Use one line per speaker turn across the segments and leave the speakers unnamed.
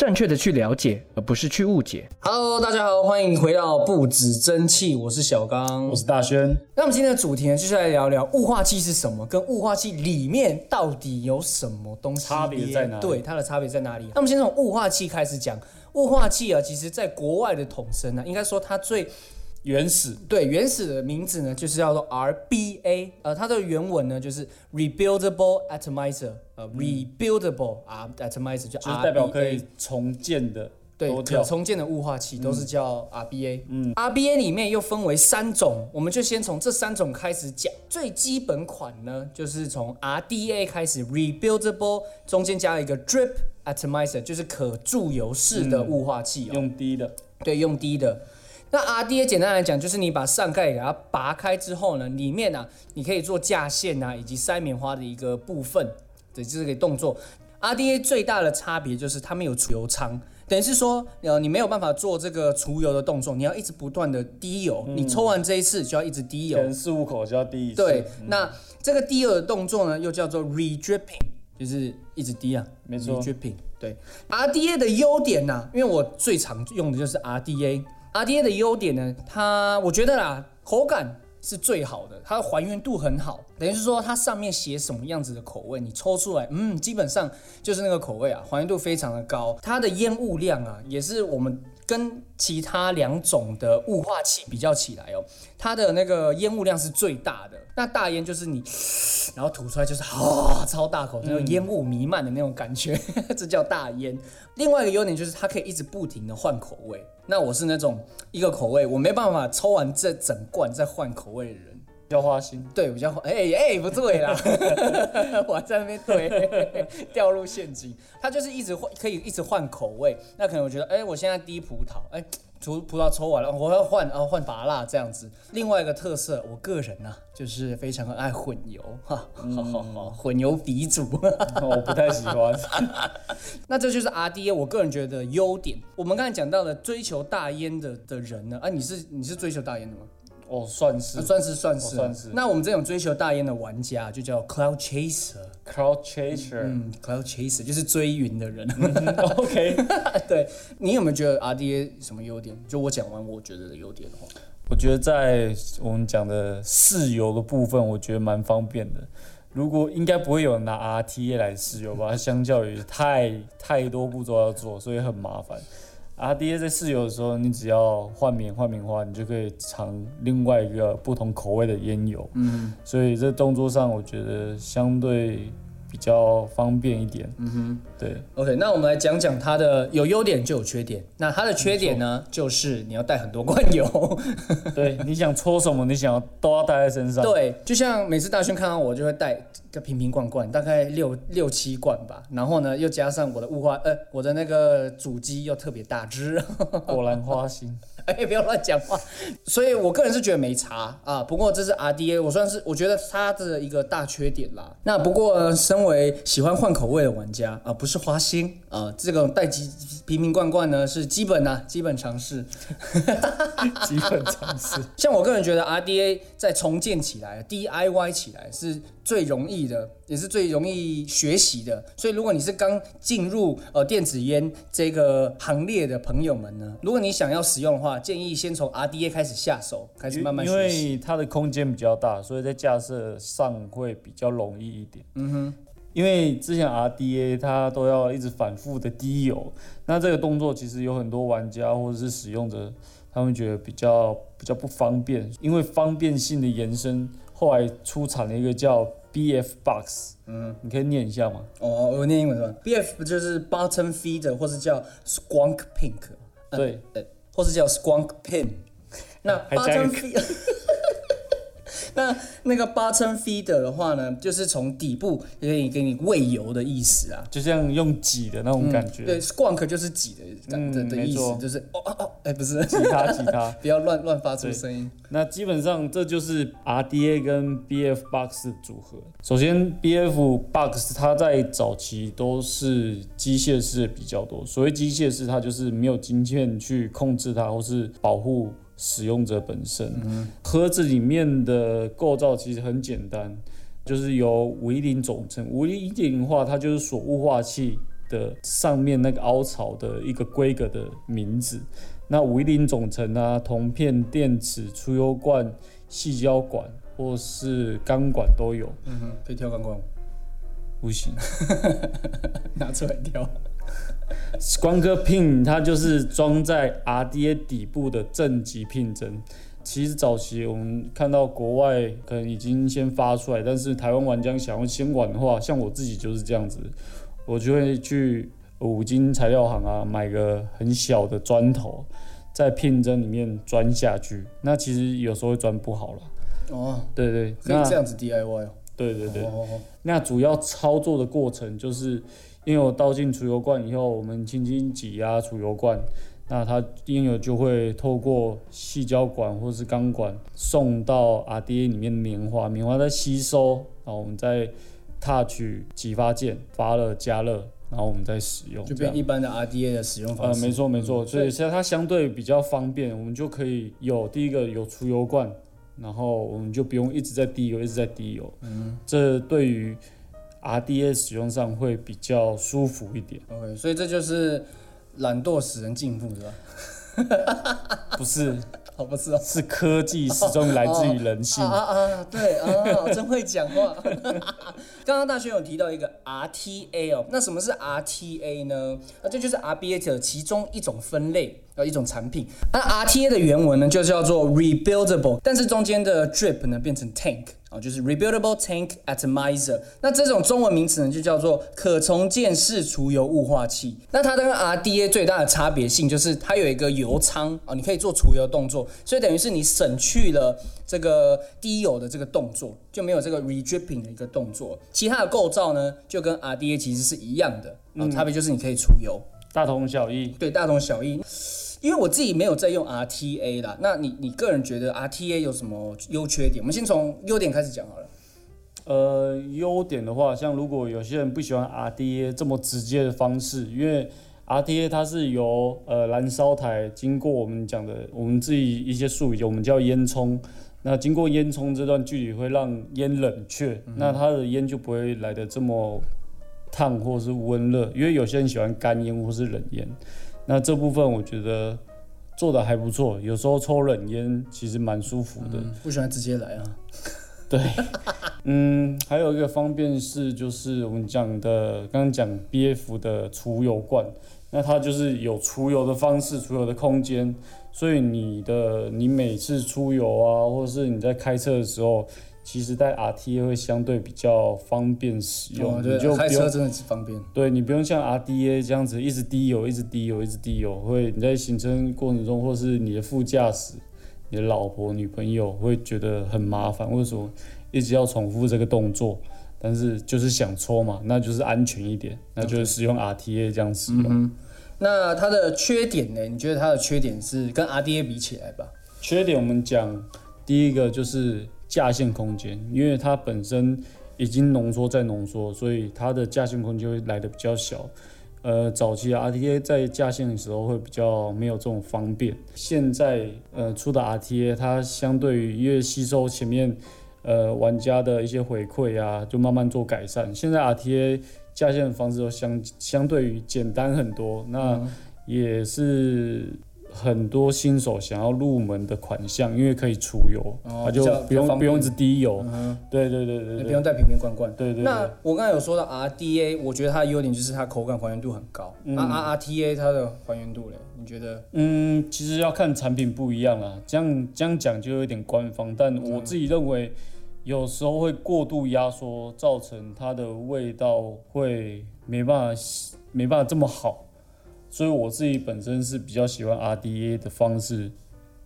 正确的去了解，而不是去误解。
Hello，大家好，欢迎回到不止蒸汽，我是小刚，
我是大轩。
那我们今天的主题呢，就是来聊聊雾化器是什么，跟雾化器里面到底有什么东西
差别在哪里
对，它的差别在哪里？那我们先从雾化器开始讲。雾化器啊，其实在国外的统称呢，应该说它最
原始
对原始的名字呢，就是叫做 RBA，呃，它的原文呢就是 Rebuildable Atomizer，呃、Rebuildable 啊 Atomizer 就
就是代表可以重建的，
对，可重建的雾化器都是叫 RBA。嗯，RBA 里面又分为三种，我们就先从这三种开始讲。最基本款呢，就是从 RDA 开始，Rebuildable 中间加了一个 Drip Atomizer，就是可注油式的雾化器哦。
用低的，
对，用低的。那 RDA 简单来讲，就是你把上盖给它拔开之后呢，里面啊，你可以做架线啊，以及塞棉花的一个部分，对，这是个动作。RDA 最大的差别就是它没有除油仓，等于是说，呃，你没有办法做这个除油的动作，你要一直不断的滴油，你抽完这一次就要一直滴油
可。能四五口就要滴一次。
对，那这个滴油的动作呢，又叫做 re-dripping，就是一直滴啊，
没错
re-dripping。对，RDA 的优点呢、因为我最常用的就是 RDA。RDA 的优点呢，它我觉得啦，口感是最好的，它的还原度很好。等于是说，它上面写什么样子的口味，你抽出来，嗯，基本上就是那个口味啊，还原度非常的高。它的烟雾量啊，也是我们跟其他两种的雾化器比较起来哦，它的那个烟雾量是最大的。那大烟就是你，然后吐出来就是啊、超大口，那种烟雾弥漫的那种感觉，这叫大烟。另外一个优点就是它可以一直不停的换口味。那我是那种一个口味，我没办法抽完这整罐再换口味的人。
叫花心。
对，比较哎哎、不对啦，我还在那边对 掉入陷阱。他就是一直换，可以一直换口味。那可能我觉得，哎、我现在滴葡萄，哎、葡葡萄抽完了，我要换啊换拔辣这样子。另外一个特色，我个人呢、就是非常爱混油哈，好好好，混油鼻祖。
我不太喜欢。
那这就是 RDA 我个人觉得的优点。我们刚才讲到了追求大烟的的人呢，啊，你是你是追求大烟的吗？
哦，算是
啊算是算是
我算是
那我们这种追求大烟的玩家就叫 Cloud
chaser，cloud chaser。
嗯，Cloud Chaser 就是追云的人。
OK，
对你有没有觉得 RDA 什么优点？就我讲完我觉得的优点的话，
我觉得在我们讲的试油的部分，我觉得蛮方便的。如果应该不会有人拿 RTA 来试油吧？相较于太太多步骤要做，所以很麻烦。RDA 在试油的时候，你只要换棉换棉花，你就可以尝另外一个不同口味的烟油。
嗯
所以这动作上，我觉得相对比较方便一点。
嗯哼
对
，，OK，那我们来讲讲它的有优点就有缺点。那它的缺点呢，就是你要带很多罐油。
对，你想搓什么，你想要都要带在身上。
对，就像每次大勋看到我，就会带个瓶瓶罐罐，大概六六七罐吧。然后呢，又加上我的雾化，呃，我的那个主机又特别大只。
果然花心。
哎，不要乱讲话。所以我个人是觉得没差啊。不过这是 RDA，我算是我觉得它的一个大缺点啦。那不过呢，身为喜欢换口味的玩家啊，不是花心啊，这种带几瓶瓶罐罐呢是基本啊，基本常识。
基本常识。
像我个人觉得 RDA 在重建起来、DIY 起来是最容易的，也是最容易学习的。所以如果你是刚进入呃电子烟这个行列的朋友们呢，如果你想要使用的话，建议先从 RDA 开始下手，开始慢慢
因
学习。
为它的空间比较大，所以在架设上会比较容易一点。嗯哼，因为之前 RDA 它都要一直反复的滴油，那这个动作其实有很多玩家或者是使用者，他们觉得比较比较不方便，因为方便性的延伸，后来出产了一个叫 BF Box。嗯，你可以念一下吗？
哦，我念英文是吧？BF 不就是 bottom feeder，或是叫 squonk pink，
对，
呃，或是叫 squonk pin。那
还加一
bottom feeder，那那个 bottom feeder 的话呢，就是从底部可以给你喂油的意思啊。
就像用挤的那种感觉。
对，squonk 就是挤的感
嗯
的的意思，就是哦哦哦，哎，不是，
吉他，吉他。
不要乱乱发出
对
声音。
那基本上这就是 RDA 跟 BF Box 的组合。首先，BF Box 它在早期都是机械式比较多。所谓机械式，它就是没有晶片去控制它，或是保护使用者本身。盒子里面的构造其实很简单，就是由五一零总成。五一零的话，它就是锁雾化器的上面那个凹槽的一个规格的名字。那五一零总成啊，铜片、电池、出油罐、细胶管或是钢管都有，
嗯哼，可以挑钢管，
不行。
拿出来挑。
光哥 pin 它就是装在 RDA 底部的正极 pin 针。其实早期我们看到国外可能已经先发出来，但是台湾玩家想要先玩的话，像我自己就是这样子，我就会去五金材料行啊买个很小的砖头，在 pin 针里面钻下去。那其实有时候会钻不好了。
哦，
对对，
可以这样子 DIY 哦。
对对对。
哦
那主要操作的过程就是，因为我倒进储油罐以后，我们轻轻挤压储油罐，那它婴儿就会透过细胶管或是钢管送到 RDA 里面的棉花，棉花在吸收，然后我们再 touch 激发件，发热加热，然后我们再使用，
就变一般的 RDA 的使用方
呃，
式。
没错没错，所以
对
现在它相对比较方便，我们就可以有第一个有除油罐，然后我们就不用一直在滴油，一直在滴油，嗯，这对于 RDA 使用上会比较舒服一点
，OK，所以这就是懒惰使人进步，是吧？
不是
哦，不是哦。
是科技始终来自于人性
啊，啊啊！对啊，真会讲话。刚刚大轩有提到一个 RTA 哦，那什么是 RTA 呢？那这就是 RBA 的其中一种分类，呃，一种产品。那 RTA 的原文呢就叫做 rebuildable，但是中间的 drip 呢变成 tank 啊、就是 rebuildable tank atomizer。那这种中文名词呢就叫做可重建式除油雾化器。那它跟 RDA 最大的差别性就是它有一个油仓啊、你可以做除油动作，所以等于是你省去了这个滴油的这个动作，就没有这个 redripping 的一个动作。其他的构造呢就跟 RDA 其实是一样的啊、差别就是你可以除油。
大同小异。
对，大同小异。因为我自己没有在用 RTA 啦，那你你个人觉得 RTA 有什么优缺点？我们先从优点开始讲好了。
呃，优点的话，像如果有些人不喜欢 RDA 这么直接的方式，因为 RDA 它是由呃燃烧台经过我们讲的我们自己一些术语，我们叫烟囱。那经过烟囱这段距离会让烟冷却，那它的烟就不会来的这么烫或是温热，因为有些人喜欢干烟或是冷烟。那这部分我觉得做的还不错，有时候抽冷烟其实蛮舒服的。
不喜欢直接来啊。
对，嗯，还有一个方便是，就是我们讲的刚刚讲 BF 的除油罐，那它就是有除油的方式、除油的空间，所以你的你每次出油啊，或者是你在开车的时候，其实带 RTA 会相对比较方便使用，你就，
开车真的是方便。
对你不用像 RDA 这样子一直滴油、一直滴油、一直滴油，会你在行程过程中，或是你的副驾驶、你的老婆、女朋友会觉得很麻烦。为什么一直要重复这个动作？但是就是想搓嘛，那就是安全一点，那就是使用 RTA 这样使用。
那它的缺点呢？你觉得它的缺点是跟 RDA 比起来吧？
缺点我们讲第一个就是架线空间，因为它本身已经浓缩再浓缩，所以它的架线空间会来的比较小。呃，早期的 RTA 在架线的时候会比较没有这种方便，现在呃出的 RTA 它相对于因为吸收前面呃玩家的一些回馈啊，就慢慢做改善。现在 RTA 架线的方式都相相对于简单很多，那也是很多新手想要入门的款项，因为可以储油，它就不用不用一直滴油。
嗯
对对对对
不用带瓶瓶罐罐。
对对对
那我刚才有说到 RDA，我觉得它的优点就是它口感还原度很高。那 R RTA 它的还原度嘞？你觉得？
嗯，其实要看产品不一样啊，这样这样讲就有点官方，但我自己认为有时候会过度压缩，造成它的味道会没办法没办法这么好，所以我自己本身是比较喜欢 RDA 的方式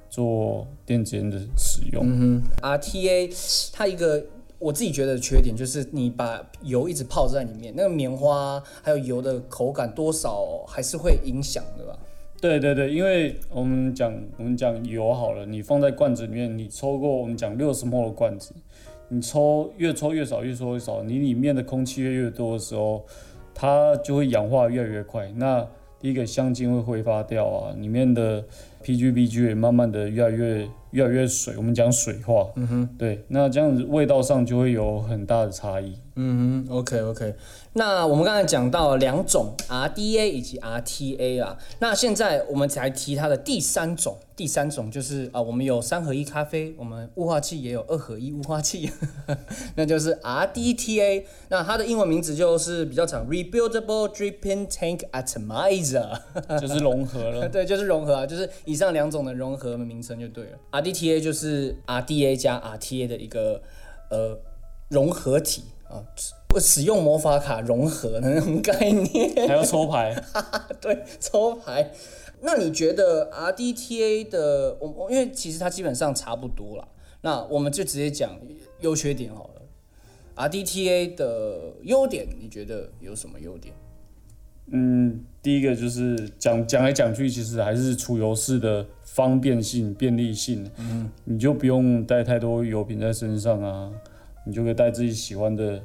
做电子烟的使用。
嗯哼，RTA 它一个我自己觉得缺点就是你把油一直泡在里面，那个棉花还有油的口感多少还是会影响的吧？
对对对，因为我们讲我们讲油好了，你放在罐子里面，你抽过我们讲六十 ml 的罐子，你抽越抽越少，越抽越少，你里面的空气越越多的时候，它就会氧化越来越快。那第一个香精会挥发掉啊，里面的 PGBG 也慢慢的越来越越来越水，我们讲水化，嗯哼，对，那这样子味道上就会有很大的差异。
嗯哼，OK OK。那我们刚才讲到两种 RDA 以及 RTA 啊，那现在我们才提它的第三种，第三种就是啊，我们有三合一咖啡，我们雾化器也有二合一雾化器，那就是 RDTA。那它的英文名字就是比较长，Rebuildable Dripping Tank Atomizer，
就是融合了。
对，就是融合啊，就是以上两种的融合名称就对了。RDTA 就是 RDA 加 RTA 的一个呃融合体。啊，使用魔法卡融合的那种概念，
还要抽牌，
对，抽牌。那你觉得 RDTA 的，我我因为其实它基本上差不多了，那我们就直接讲优缺点好了。RDTA 的优点，你觉得有什么优点？
嗯，第一个就是讲讲来讲去，其实还是储油式的方便性、便利性。嗯，你就不用带太多油品在身上啊。你就可以带自己喜欢的，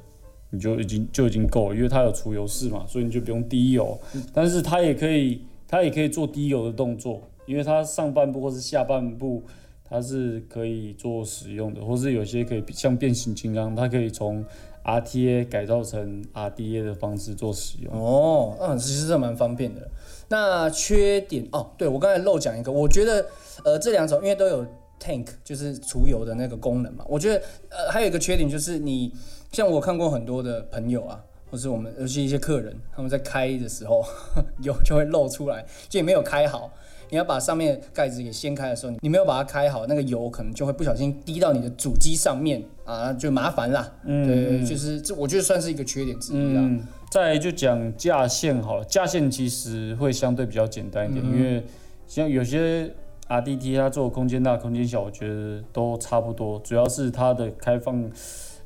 你就已经就已经够了，因为它有除油式嘛，所以你就不用滴油。但是它也可以，它也可以做滴油的动作，因为它上半部或是下半部它是可以做使用的，或是有些可以像变形金刚，它可以从 RTA 改造成 RDA 的方式做使用。
哦，嗯，其实这蛮方便的。那缺点哦，对我刚才漏讲一个，我觉得呃这两种因为都有。Tank 就是除油的那个功能嘛，我觉得呃还有一个缺点就是你像我看过很多的朋友啊，或是我们尤其一些客人，他们在开的时候 油就会漏出来，就没有开好。你要把上面盖子给掀开的时候，你没有把它开好，那个油可能就会不小心滴到你的主机上面啊，就麻烦啦。嗯，对，就是这我觉得算是一个缺点之一啦。
再就讲架线好了，架线其实会相对比较简单一点，因为像有些。R D T 它做空间大空间小，我觉得都差不多，主要是它的开放，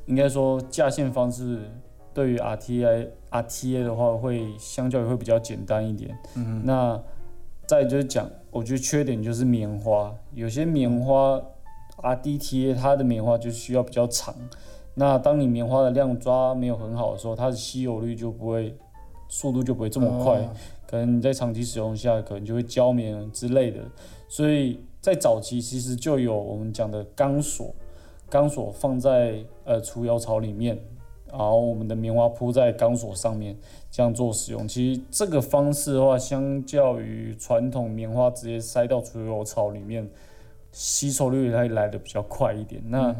应该说架线方式对于 R T I R T A 的话，会相较于会比较简单一点。嗯，那再就是讲，我觉得缺点就是棉花，有些棉花 R D T A 它的棉花就需要比较长，那当你棉花的量抓没有很好的时候，它的吸油率就不会，速度就不会这么快，可能你在长期使用下，可能就会焦棉之类的。所以在早期其实就有我们讲的钢索，钢索放在呃除油槽里面，然后我们的棉花铺在钢索上面，这样做使用。其实这个方式的话，相较于传统棉花直接塞到除油槽里面，吸收率会来的比较快一点。那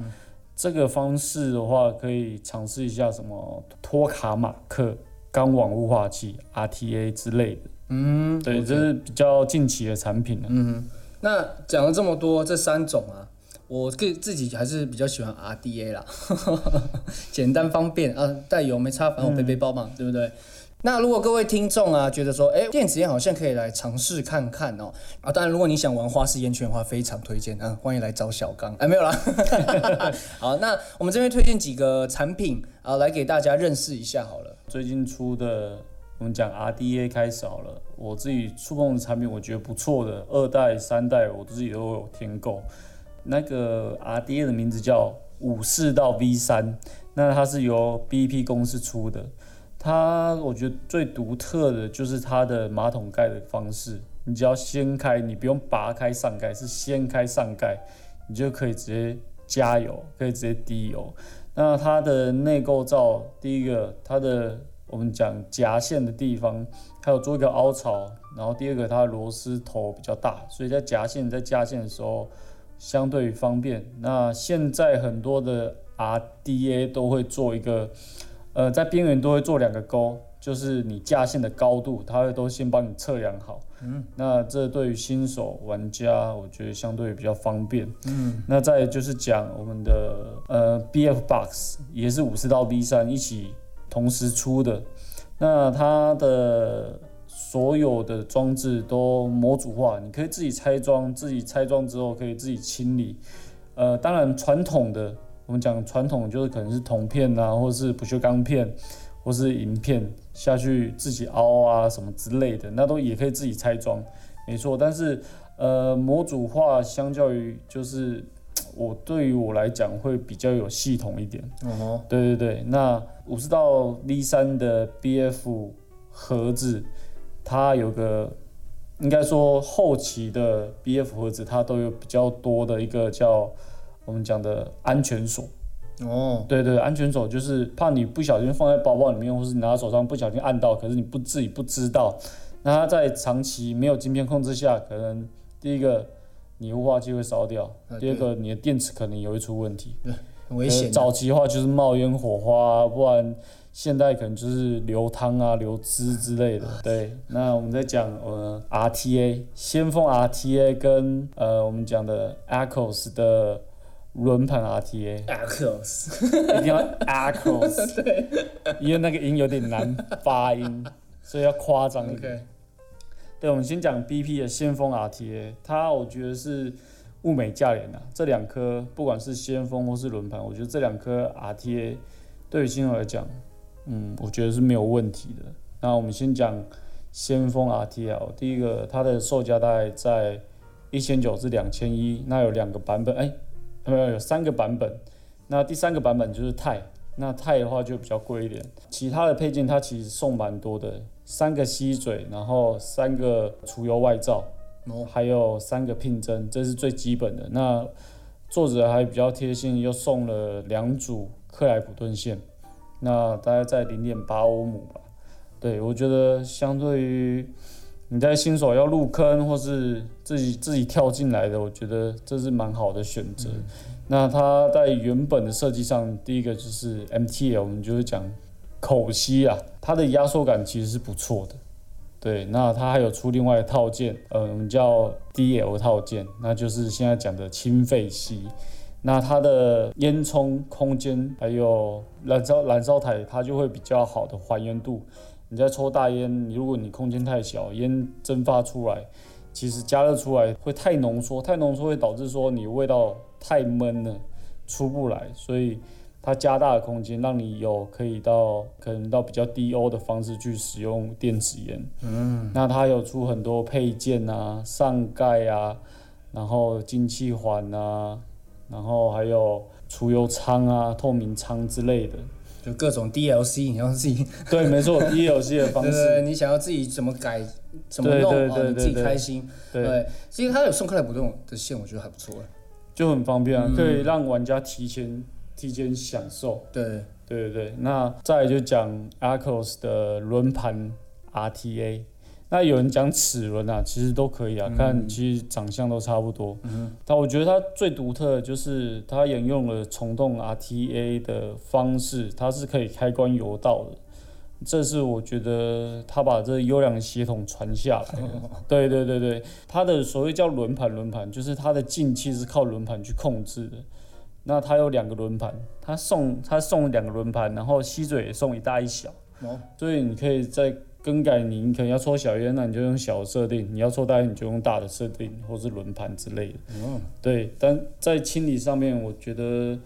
这个方式的话，可以尝试一下什么托卡马克钢网雾化器 RTA 之类的。嗯，对，这是比较近期的产品了。嗯。
那讲了这么多，这三种啊，我个自己还是比较喜欢 RDA 啦，简单方便啊，带油没差，反正我背背包嘛，对不对？那如果各位听众啊，觉得说，哎，电子烟好像可以来尝试看看哦，啊，当然如果你想玩花式烟圈的话，非常推荐啊，欢迎来找小刚，哎，没有啦，好，那我们这边推荐几个产品啊，来给大家认识一下好了，
最近出的。我们讲 RDA 开始好了，我自己触碰的产品，我觉得不错的，二代、三代我自己都有添购。那个 RDA 的名字叫五四到 V 三，那它是由 BP 公司出的。它我觉得最独特的就是它的马桶盖的方式，你只要掀开，你不用拔开上盖，是掀开上盖，你就可以直接加油，可以直接滴油。那它的内构造，第一个它的。我们讲夹线的地方，它有做一个凹槽，然后第二个它的螺丝头比较大，所以在夹线在加线的时候相对方便。那现在很多的 RDA 都会做一个，呃，在边缘都会做两个钩，就是你架线的高度，它会都先帮你测量好。嗯，那这对于新手玩家，我觉得相对比较方便。嗯，那再就是讲我们的呃 BF Box 也是五十到 V 三一起。同时出的，那它的所有的装置都模组化，你可以自己拆装，自己拆装之后可以自己清理。呃，当然传统的，我们讲传统就是可能是铜片啊，或者是不锈钢片，或是银片下去自己凹啊什么之类的，那都也可以自己拆装，没错。但是呃，模组化相较于就是。我对于我来讲会比较有系统一点。哦，对对对，那五十到 V 三的 BF 盒子，它有个应该说后期的 BF 盒子它都有比较多的一个叫我们讲的安全锁。
哦，
对对，安全锁就是怕你不小心放在包包里面，或是你拿在手上不小心按到，可是你不自己不知道。那它在长期没有晶片控制下，可能第一个你雾化器会烧掉，
啊
第二个你的电池可能也会出问题。对
很危险的。
早期的话就是冒烟火花、啊，不然现在可能就是流汤啊、流汁之类的。对，那我们在讲呃 RTA 先锋 RTA 跟呃我们讲的 Accos 的轮盘
RTA，Accos，
一定要 Accos，对，因为那个音有点难发音，所以要夸张一点。对，我们先讲 BP 的先锋 RTA，它我觉得是物美价廉啊。这两颗不管是先锋或是轮盘，我觉得这两颗 RTA 对于新手来讲，嗯，我觉得是没有问题的。那我们先讲先锋 RTA，第一个它的售价大概在一千九至两千一，那有两个版本，哎、没有有三个版本。那第三个版本就是钛，那钛的话就比较贵一点。其他的配件它其实送蛮多的，三个吸嘴，然后三个除油外罩，
哦
还有三个聘针，这是最基本的。那作者还比较贴心，又送了两组克莱普顿线，那大概在零点八欧姆吧。对我觉得相对于你在新手要入坑或是自己自己跳进来的，我觉得这是蛮好的选择。那它在原本的设计上，第一个就是 MTL，我们就是讲口吸啊，它的压缩感其实是不错的。对，那它还有出另外一套件，嗯，我们叫 DL 套件，那就是现在讲的清肺吸。那它的烟囱空间还有燃烧燃烧台，它就会比较好的还原度。你在抽大烟，你如果你空间太小，烟蒸发出来，其实加热出来会太浓缩，太浓缩会导致说你味道太闷了，出不来，所以它加大的空间，让你有可以到可能到比较低欧的方式去使用电子烟。嗯，那它有出很多配件啊，上盖啊，然后进气环啊，然后还有除油舱啊、透明舱之类的。
就各种 DLC，你要自己，
对，没错，DLC 的方式，
对，你想要自己怎么改，怎么弄哦，
对对对
你自己开心。
对，
对，其实它有送克莱普顿的线，我觉得还不错。
就很方便啊，可以让玩家提前提前享受。
对，
对对对，那再来就讲 Arcos 的轮盘 RTA。那有人讲齿轮啊，其实都可以啊，看其实长相都差不多。嗯但我觉得它最独特的就是它沿用了虫洞 RTA 的方式，它是可以开关油道的。这是我觉得他把这优良的血统传下来的。对对对对，它的所谓叫轮盘，轮盘就是它的进气是靠轮盘去控制的。那它有两个轮盘，它送它送两个轮盘，然后吸嘴也送一大一小，
哦，
所以你可以在更改你你可能要抽小烟，那你就用小的设定；你要抽大烟，你就用大的设定，或是轮盘之类的。
嗯，
对，但在清理上面，我觉得，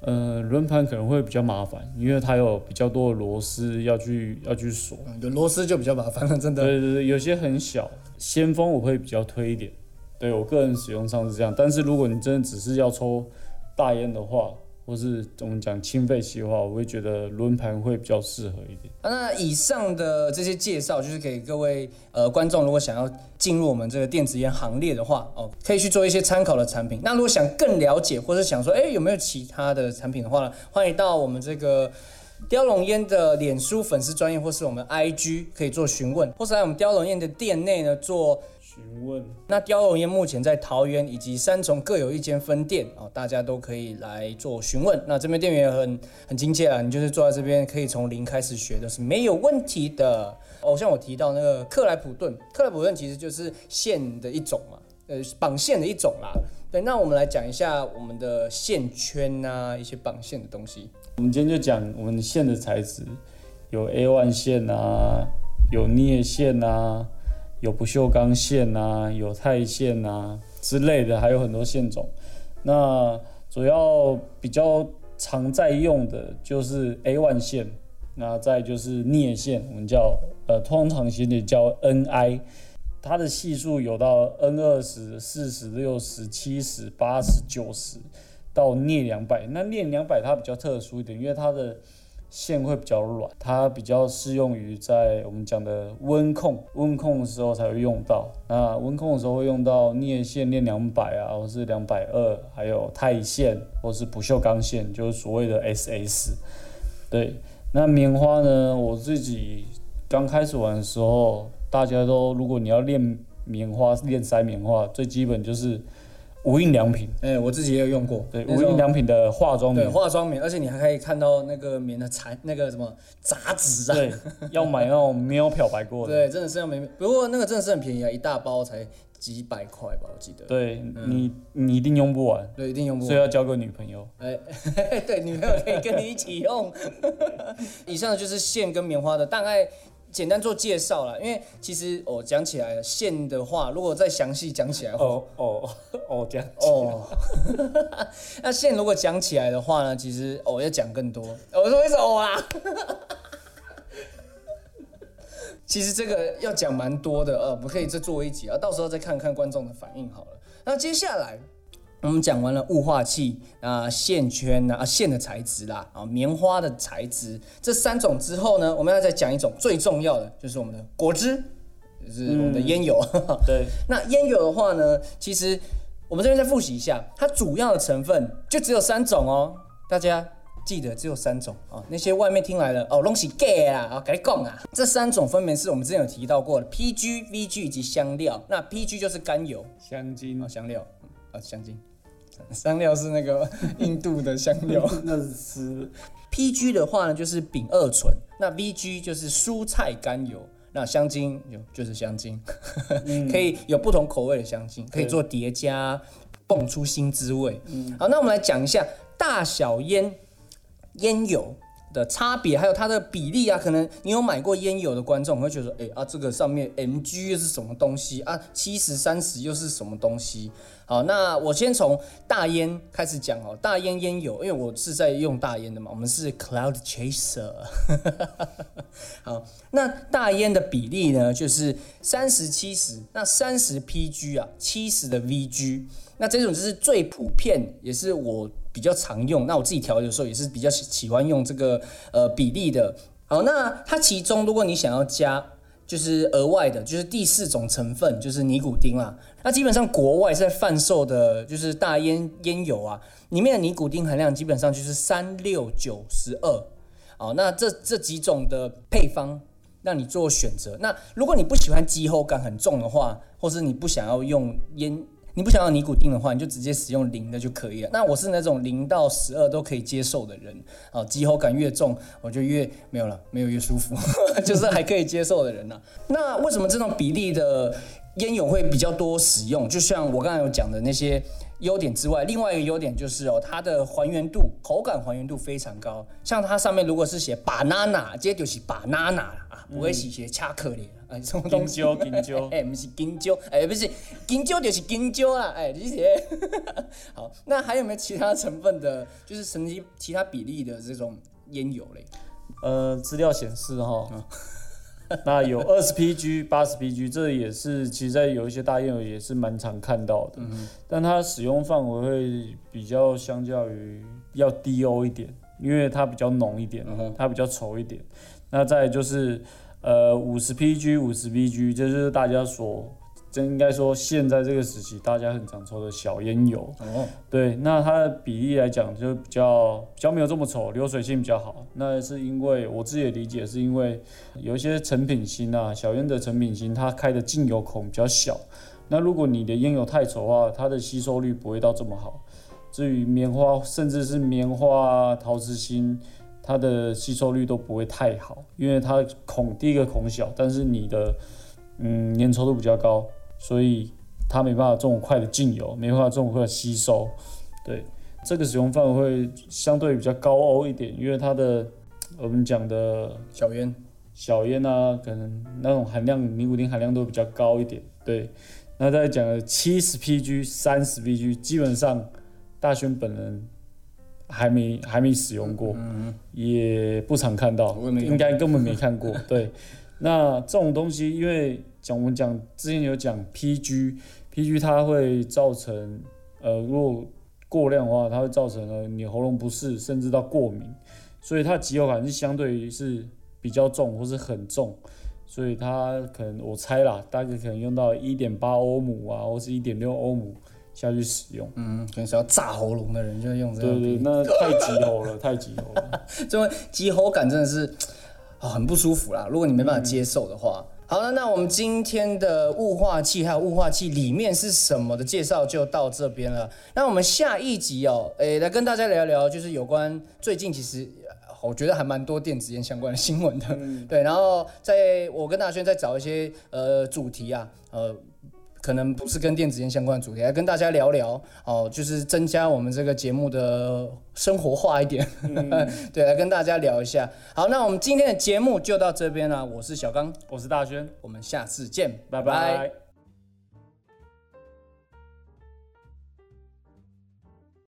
呃，轮盘可能会比较麻烦，因为它有比较多的螺丝要去要去锁。
嗯有螺丝就比较麻烦了，真的。
对对对，有些很小，先锋我会比较推一点。对我个人使用上是这样，但是如果你真的只是要抽大烟的话，或是我们讲清肺气的话，我会觉得轮盘会比较适合一点。
那以上的这些介绍，就是给各位呃观众，如果想要进入我们这个电子烟行列的话，哦，可以去做一些参考的产品。那如果想更了解，或者想说，哎，有没有其他的产品的话呢，欢迎到我们这个。雕龙烟的脸书粉丝专业，或是我们 IG 可以做询问，或是在我们雕龙烟的店内呢做
询问
那雕龙烟目前在桃园以及三重各有一间分店哦，大家都可以来做询问。那这边店员很很亲切啊，你就是坐在这边可以从零开始学的是没有问题的。哦，像我提到那个克莱普顿，克莱普顿其实就是线的一种嘛，呃，绑线的一种啦。对，那我们来讲一下我们的线圈啊，一些绑线的东西。
我们今天就讲我们线的材质，有 A one 线啊，有镍线啊，有不锈钢线啊，有钛线啊之类的，还有很多线种。那主要比较常在用的就是 A1 线，那再就是镍线，我们叫呃通常型的叫 Ni。它的系数有到 N 二十、四十、六十、七十、八十、九十到镍两百。那镍两百它比较特殊一点，因为它的线会比较软，它比较适用于在我们讲的温控，温控的时候才会用到。那温控的时候会用到镍线链两百啊，或是两百二，还有钛线或是不锈钢线，就是所谓的 SS。对，那棉花呢，我自己刚开始玩的时候，大家都如果你要练棉花、练塞棉花，最基本就是无印良品。
哎、我自己也有用过，
对，
那种
无印良品的化妆
对
棉，
化妆棉，而且你还可以看到那个棉的残那个什么杂质啊。
对，要买那种没有漂白过的。
对，真的是要棉，不过那个真的是很便宜啊，一大包才几百块吧，我记得。
对你，你一定用不完，
对，一定用不完
所以要交个女朋友。
哎，对，女朋友可以跟你一起用。以上就是线跟棉花的大概简单做介绍了，因为其实我、哦、讲起来了，线的话，如果再详细讲起来，
哦哦 哦，这样
哦，那线如果讲起来的话呢，其实哦要讲更多。我说为什么啦？其实这个要讲蛮多的，呃，我们可以再做一集啊，到时候再看看观众的反应好了。那接下来我们讲完了雾化器啊、线圈啊、啊线的材质啦、啊棉花的材质这三种之后呢，我们要再讲一种最重要的，就是我们的果汁，就是我们的烟油。
对，
那烟油的话呢，其实我们这边再复习一下，它主要的成分就只有三种哦，大家记得只有三种哦。那些外面听来的哦，东西 gay 啊，啊，跟你讲啊，这三种分别是我们之前有提到过的 PG、VG 以及香料。那 PG 就是甘油
香精
哦，香料啊，香精。香料是那个 印度的香料。
那是吃
，PG 的话呢就是丙二醇，那 VG 就是蔬菜甘油，那香精有就是香精，可以有不同口味的香精，可以做叠加，蹦出新滋味。好，那我们来讲一下大小烟烟油的差别，还有它的比例啊。可能你有买过烟油的观众会觉得说，哎、啊，这个上面 mg 又是什么东西啊？七十三十又是什么东西？好，那我先从大烟开始讲哦。大烟烟油，因为我是在用大烟的嘛，我们是 Cloud Chaser。好，那大烟的比例呢，就是三十七十，那三十 PG 啊，七十的 VG。那这种就是最普遍，也是我比较常用。那我自己调的时候也是比较喜喜欢用这个呃比例的。好，那它其中如果你想要加，就是额外的，就是第四种成分，就是尼古丁啦。那基本上国外在贩售的，就是大烟烟油啊，里面的尼古丁含量基本上就是三六九十二。好，那这这几种的配方让你做选择。那如果你不喜欢急喉感很重的话，或是你不想要用烟，你不想要尼古丁的话，你就直接使用零的就可以了。那我是那种零到十二都可以接受的人，啊，急喉感越重，我就越没有了，没有越舒服，就是还可以接受的人呢、那为什么这种比例的烟油会比较多使用？就像我刚才有讲的那些优点之外，另外一个优点就是哦，它的还原度、口感还原度非常高。像它上面如果是写 banana，这些就是 banana 啦啊，不会是写巧克力啊，哎，什么东西？
金蕉，金蕉。
哎，不是金蕉，哎，不是金蕉就是金蕉啦，哎，理解。好，那还有没有其他成分的，就是神奇其他比例的这种烟油嘞？
呃，资料显示哈，那有二十 PG、八十 PG，这也是其实在有一些大烟友也是蛮常看到的，但它使用范围会比较相较于要低欧一点，因为它比较浓一点，它比较稠一点。那再就是呃五十 PG、五十 PG，这就是大家所。真应该说，现在这个时期，大家很常抽的小烟油，
哦，
对，那它的比例来讲就比较比较没有这么稠，流水性比较好。那是因为我自己的理解，是因为有一些成品芯啊，小烟的成品芯，它开的进油孔比较小。那如果你的烟油太稠的话，它的吸收率不会到这么好。至于棉花，甚至是棉花啊、陶瓷芯，它的吸收率都不会太好，因为它孔第一个孔小，但是你的嗯粘稠度比较高，所以它没办法这么快的进油，没办法这么快的吸收。对，这个使用范围会相对比较高欧一点，因为它的我们讲的
小烟，
小烟啊，可能那种含量尼古丁含量都比较高一点。对，那再讲的七十 PG、三十 PG，基本上大轩本人还没还没使用过，嗯也不常看到应该根本没看过。对，那这种东西，因为讲我们讲之前有讲 PG，PG 它会造成呃，如果过量的话，它会造成了你喉咙不适，甚至到过敏。所以它极口感是相对于是比较重或是很重，所以它可能我猜啦，大概可能用到一点八欧姆啊，或是一点六欧姆下去使用。
嗯，可能是要炸喉咙的人就用这
对对，
个比例。
那太急喉了，太急喉了。
这种急喉感真的是啊、很不舒服啦。如果你没办法接受的话，好了，那我们今天的雾化器还有雾化器里面是什么的介绍就到这边了。那我们下一集哦，诶，来跟大家聊聊，就是有关最近其实。我觉得还蛮多电子烟相关的新闻的，对。然后在我跟大轩再找一些呃主题啊，呃，可能不是跟电子烟相关的主题，来跟大家聊聊哦，就是增加我们这个节目的生活化一点，对，来跟大家聊一下。好，那我们今天的节目就到这边了，我是小刚，
我是大轩，
我们下次见，
拜拜